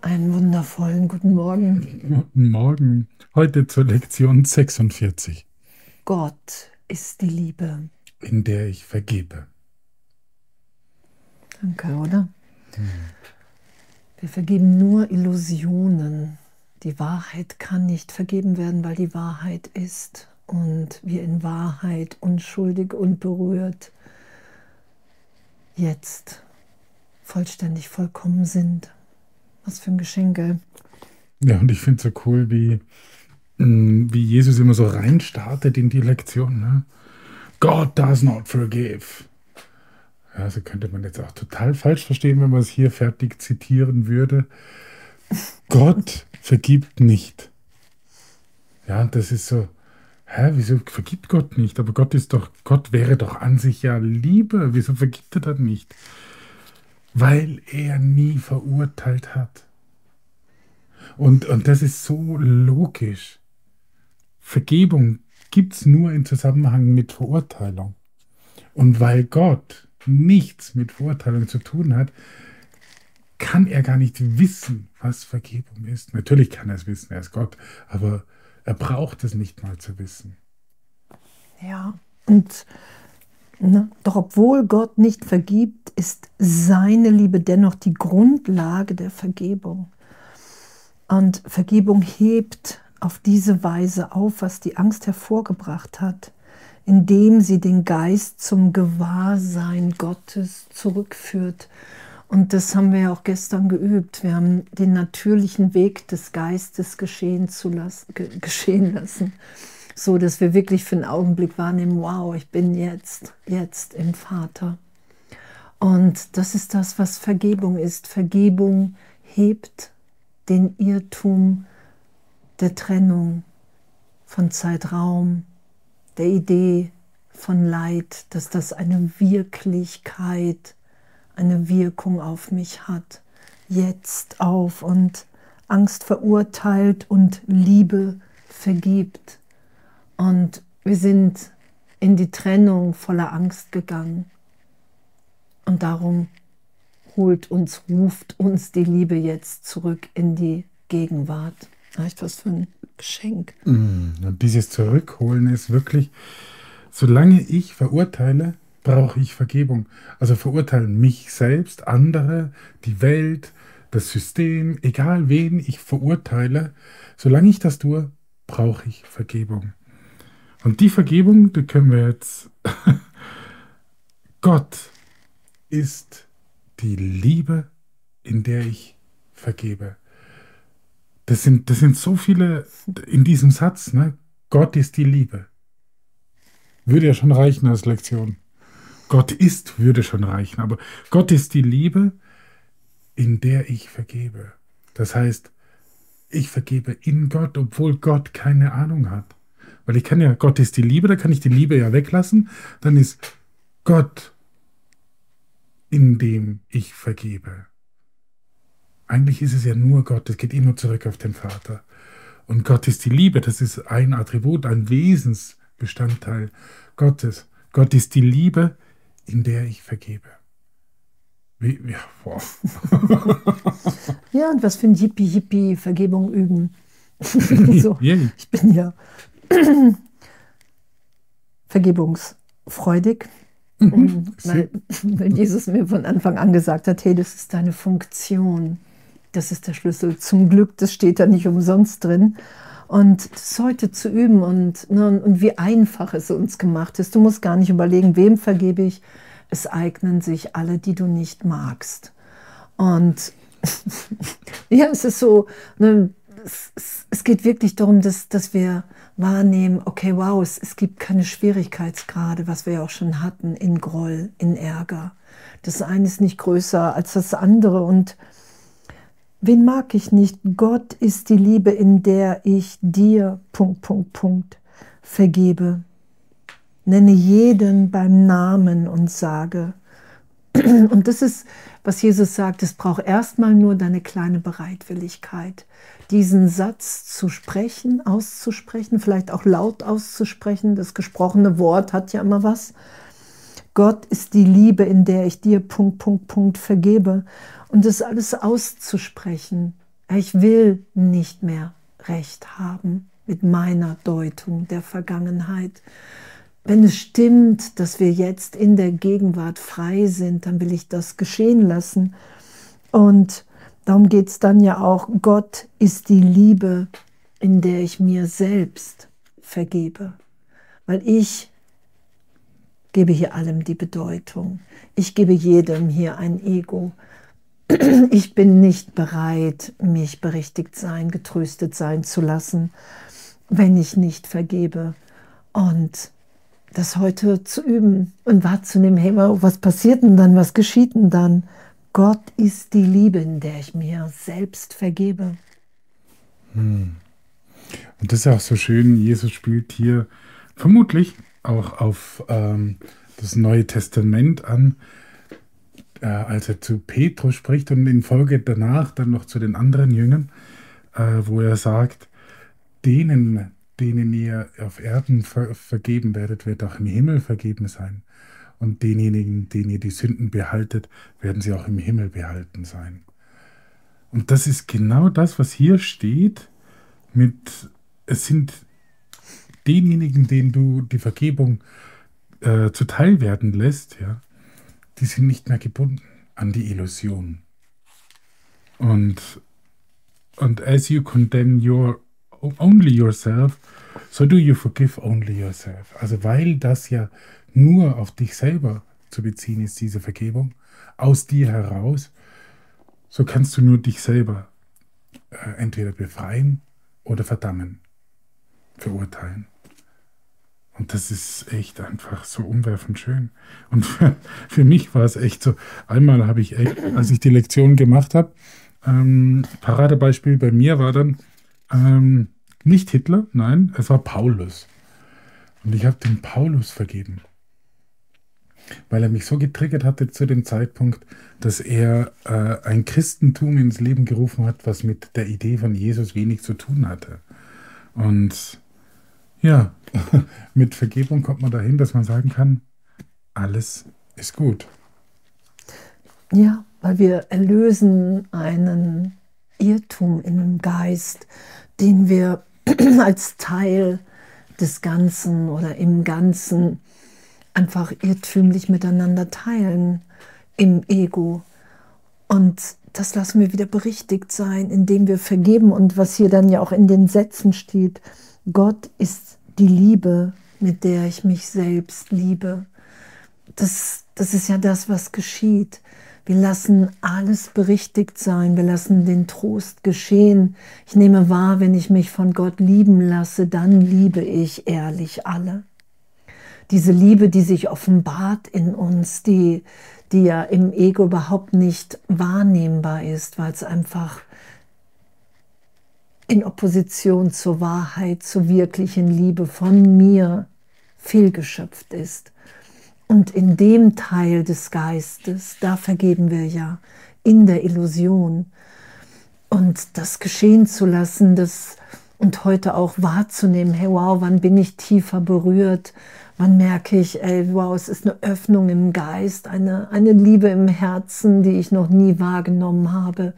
Einen wundervollen guten Morgen. Guten Morgen. Heute zur Lektion 46. Gott ist die Liebe. In der ich vergebe. Danke, oder? Hm. Wir vergeben nur Illusionen. Die Wahrheit kann nicht vergeben werden, weil die Wahrheit ist und wir in Wahrheit unschuldig und berührt jetzt vollständig vollkommen sind. Was für ein Geschenk, Ja, und ich finde es so cool, wie, mm, wie Jesus immer so reinstartet in die Lektion. Ne? God does not forgive. Ja, so könnte man jetzt auch total falsch verstehen, wenn man es hier fertig zitieren würde. Gott vergibt nicht. Ja, das ist so, hä, wieso vergibt Gott nicht? Aber Gott ist doch, Gott wäre doch an sich ja Liebe. Wieso vergibt er dann nicht? weil er nie verurteilt hat. Und, und das ist so logisch. Vergebung gibt es nur im Zusammenhang mit Verurteilung. Und weil Gott nichts mit Verurteilung zu tun hat, kann er gar nicht wissen, was Vergebung ist. Natürlich kann er es wissen, er ist Gott, aber er braucht es nicht mal zu wissen. Ja, und Ne? Doch obwohl Gott nicht vergibt, ist seine Liebe dennoch die Grundlage der Vergebung. Und Vergebung hebt auf diese Weise auf, was die Angst hervorgebracht hat, indem sie den Geist zum Gewahrsein Gottes zurückführt. Und das haben wir ja auch gestern geübt. Wir haben den natürlichen Weg des Geistes geschehen, zu lassen, geschehen lassen so dass wir wirklich für einen Augenblick wahrnehmen, wow, ich bin jetzt, jetzt im Vater. Und das ist das, was Vergebung ist. Vergebung hebt den Irrtum der Trennung von Zeitraum, der Idee von Leid, dass das eine Wirklichkeit, eine Wirkung auf mich hat, jetzt auf und Angst verurteilt und Liebe vergibt. Und wir sind in die Trennung voller Angst gegangen. Und darum holt uns, ruft uns die Liebe jetzt zurück in die Gegenwart. Echt was für ein Geschenk. Mm, und dieses Zurückholen ist wirklich, solange ich verurteile, brauche ich Vergebung. Also verurteilen mich selbst, andere, die Welt, das System, egal wen ich verurteile, solange ich das tue, brauche ich Vergebung. Und die Vergebung, die können wir jetzt. Gott ist die Liebe, in der ich vergebe. Das sind, das sind so viele in diesem Satz. Ne? Gott ist die Liebe. Würde ja schon reichen als Lektion. Gott ist, würde schon reichen. Aber Gott ist die Liebe, in der ich vergebe. Das heißt, ich vergebe in Gott, obwohl Gott keine Ahnung hat. Weil ich kann ja, Gott ist die Liebe, da kann ich die Liebe ja weglassen. Dann ist Gott, in dem ich vergebe. Eigentlich ist es ja nur Gott, es geht immer zurück auf den Vater. Und Gott ist die Liebe, das ist ein Attribut, ein Wesensbestandteil Gottes. Gott ist die Liebe, in der ich vergebe. Wie, ja, wow. ja, und was für ein Yippie-Yippie Vergebung üben. so, ich bin ja vergebungsfreudig. Mhm. Weil, weil Jesus mir von Anfang an gesagt hat, hey, das ist deine Funktion. Das ist der Schlüssel. Zum Glück, das steht da nicht umsonst drin. Und das heute zu üben und, ne, und wie einfach es uns gemacht ist. Du musst gar nicht überlegen, wem vergebe ich. Es eignen sich alle, die du nicht magst. Und ja, es ist so, ne, es, es, geht wirklich darum, dass, dass wir wahrnehmen, okay, wow, es, es gibt keine Schwierigkeitsgrade, was wir ja auch schon hatten, in Groll, in Ärger. Das eine ist nicht größer als das andere. Und wen mag ich nicht? Gott ist die Liebe, in der ich dir, Punkt, Punkt, Punkt, vergebe. Nenne jeden beim Namen und sage, Und das ist, was Jesus sagt, es braucht erstmal nur deine kleine Bereitwilligkeit, diesen Satz zu sprechen, auszusprechen, vielleicht auch laut auszusprechen. Das gesprochene Wort hat ja immer was. Gott ist die Liebe, in der ich dir Punkt, Punkt, Punkt vergebe. Und das alles auszusprechen. Ich will nicht mehr recht haben mit meiner Deutung der Vergangenheit. Wenn es stimmt, dass wir jetzt in der Gegenwart frei sind, dann will ich das geschehen lassen. Und darum geht es dann ja auch, Gott ist die Liebe, in der ich mir selbst vergebe. Weil ich gebe hier allem die Bedeutung. Ich gebe jedem hier ein Ego. Ich bin nicht bereit, mich berichtigt sein, getröstet sein zu lassen, wenn ich nicht vergebe. Und das heute zu üben und wahrzunehmen, hey, was passiert denn dann, was geschieht denn dann? Gott ist die Liebe, in der ich mir selbst vergebe. Hm. Und das ist auch so schön, Jesus spielt hier vermutlich auch auf ähm, das Neue Testament an, äh, als er zu Petrus spricht und in Folge danach dann noch zu den anderen Jüngern, äh, wo er sagt, denen, denen ihr auf Erden ver vergeben werdet, wird auch im Himmel vergeben sein. Und denjenigen, denen ihr die Sünden behaltet, werden sie auch im Himmel behalten sein. Und das ist genau das, was hier steht mit, es sind denjenigen, denen du die Vergebung äh, zuteil werden lässt, ja, die sind nicht mehr gebunden an die Illusion. Und, und as you condemn your only yourself, so do you forgive only yourself. Also weil das ja nur auf dich selber zu beziehen ist, diese Vergebung, aus dir heraus, so kannst du nur dich selber äh, entweder befreien oder verdammen, verurteilen. Und das ist echt einfach so umwerfend schön. Und für, für mich war es echt so, einmal habe ich echt, als ich die Lektion gemacht habe, ähm, Paradebeispiel bei mir war dann ähm, nicht Hitler, nein, es war Paulus. Und ich habe dem Paulus vergeben. Weil er mich so getriggert hatte zu dem Zeitpunkt, dass er äh, ein Christentum ins Leben gerufen hat, was mit der Idee von Jesus wenig zu tun hatte. Und ja, mit Vergebung kommt man dahin, dass man sagen kann, alles ist gut. Ja, weil wir erlösen einen Irrtum im Geist, den wir als Teil des Ganzen oder im Ganzen einfach irrtümlich miteinander teilen im Ego. Und das lassen wir wieder berichtigt sein, indem wir vergeben. Und was hier dann ja auch in den Sätzen steht, Gott ist die Liebe, mit der ich mich selbst liebe. Das, das ist ja das, was geschieht. Wir lassen alles berichtigt sein. Wir lassen den Trost geschehen. Ich nehme wahr, wenn ich mich von Gott lieben lasse, dann liebe ich ehrlich alle. Diese Liebe, die sich offenbart in uns, die, die ja im Ego überhaupt nicht wahrnehmbar ist, weil es einfach in Opposition zur Wahrheit, zur wirklichen Liebe von mir fehlgeschöpft ist. Und in dem Teil des Geistes, da vergeben wir ja in der Illusion. Und das geschehen zu lassen, das und heute auch wahrzunehmen, hey wow, wann bin ich tiefer berührt? Wann merke ich, ey, wow, es ist eine Öffnung im Geist, eine, eine Liebe im Herzen, die ich noch nie wahrgenommen habe.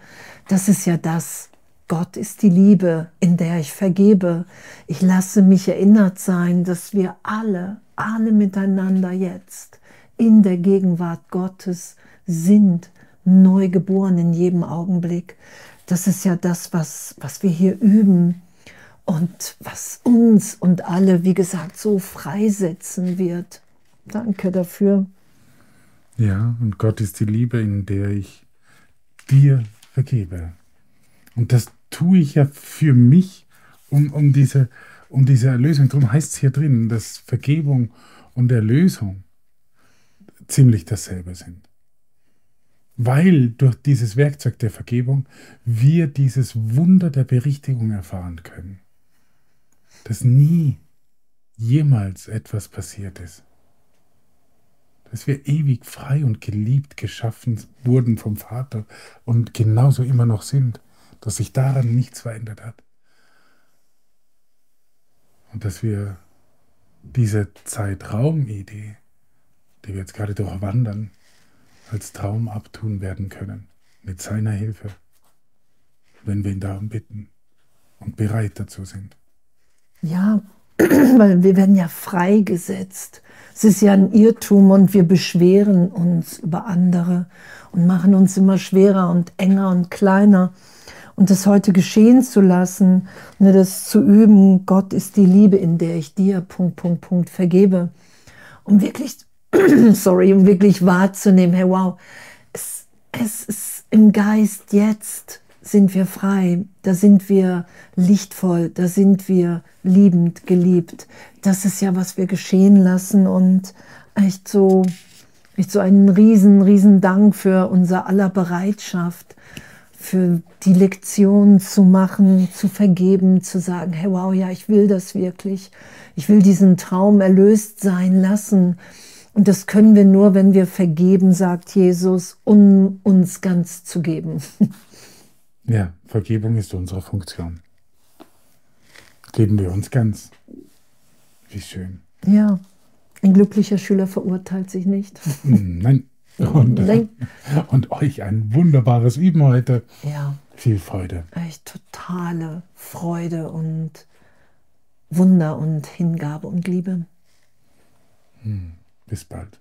Das ist ja das, Gott ist die Liebe, in der ich vergebe. Ich lasse mich erinnert sein, dass wir alle, alle miteinander jetzt in der Gegenwart Gottes sind, neu geboren in jedem Augenblick. Das ist ja das, was, was wir hier üben und was uns und alle, wie gesagt, so freisetzen wird. Danke dafür. Ja, und Gott ist die Liebe, in der ich dir vergebe. Und das tue ich ja für mich, um, um, diese, um diese Erlösung. Darum heißt es hier drin, dass Vergebung und Erlösung ziemlich dasselbe sind. Weil durch dieses Werkzeug der Vergebung wir dieses Wunder der Berichtigung erfahren können. Dass nie jemals etwas passiert ist. dass wir ewig frei und geliebt geschaffen wurden vom Vater und genauso immer noch sind, dass sich daran nichts verändert hat. Und dass wir diese Zeitraumidee, die wir jetzt gerade durchwandern, als Traum abtun werden können, mit seiner Hilfe, wenn wir ihn darum bitten und bereit dazu sind. Ja, weil wir werden ja freigesetzt. Es ist ja ein Irrtum und wir beschweren uns über andere und machen uns immer schwerer und enger und kleiner. Und das heute geschehen zu lassen, ne, das zu üben, Gott ist die Liebe, in der ich dir, Punkt, Punkt, Punkt, vergebe. Um wirklich, sorry, um wirklich wahrzunehmen, hey, wow, es, es ist im Geist jetzt sind wir frei, da sind wir lichtvoll, da sind wir liebend, geliebt. Das ist ja, was wir geschehen lassen und echt so, echt so einen riesen, riesen Dank für unser aller Bereitschaft, für die Lektion zu machen, zu vergeben, zu sagen, hey wow, ja, ich will das wirklich. Ich will diesen Traum erlöst sein lassen. Und das können wir nur, wenn wir vergeben, sagt Jesus, um uns ganz zu geben. Ja, Vergebung ist unsere Funktion. Geben wir uns ganz. Wie schön. Ja, ein glücklicher Schüler verurteilt sich nicht. Hm, nein. Und, und euch ein wunderbares Üben heute. Ja. Viel Freude. Echt totale Freude und Wunder und Hingabe und Liebe. Hm, bis bald.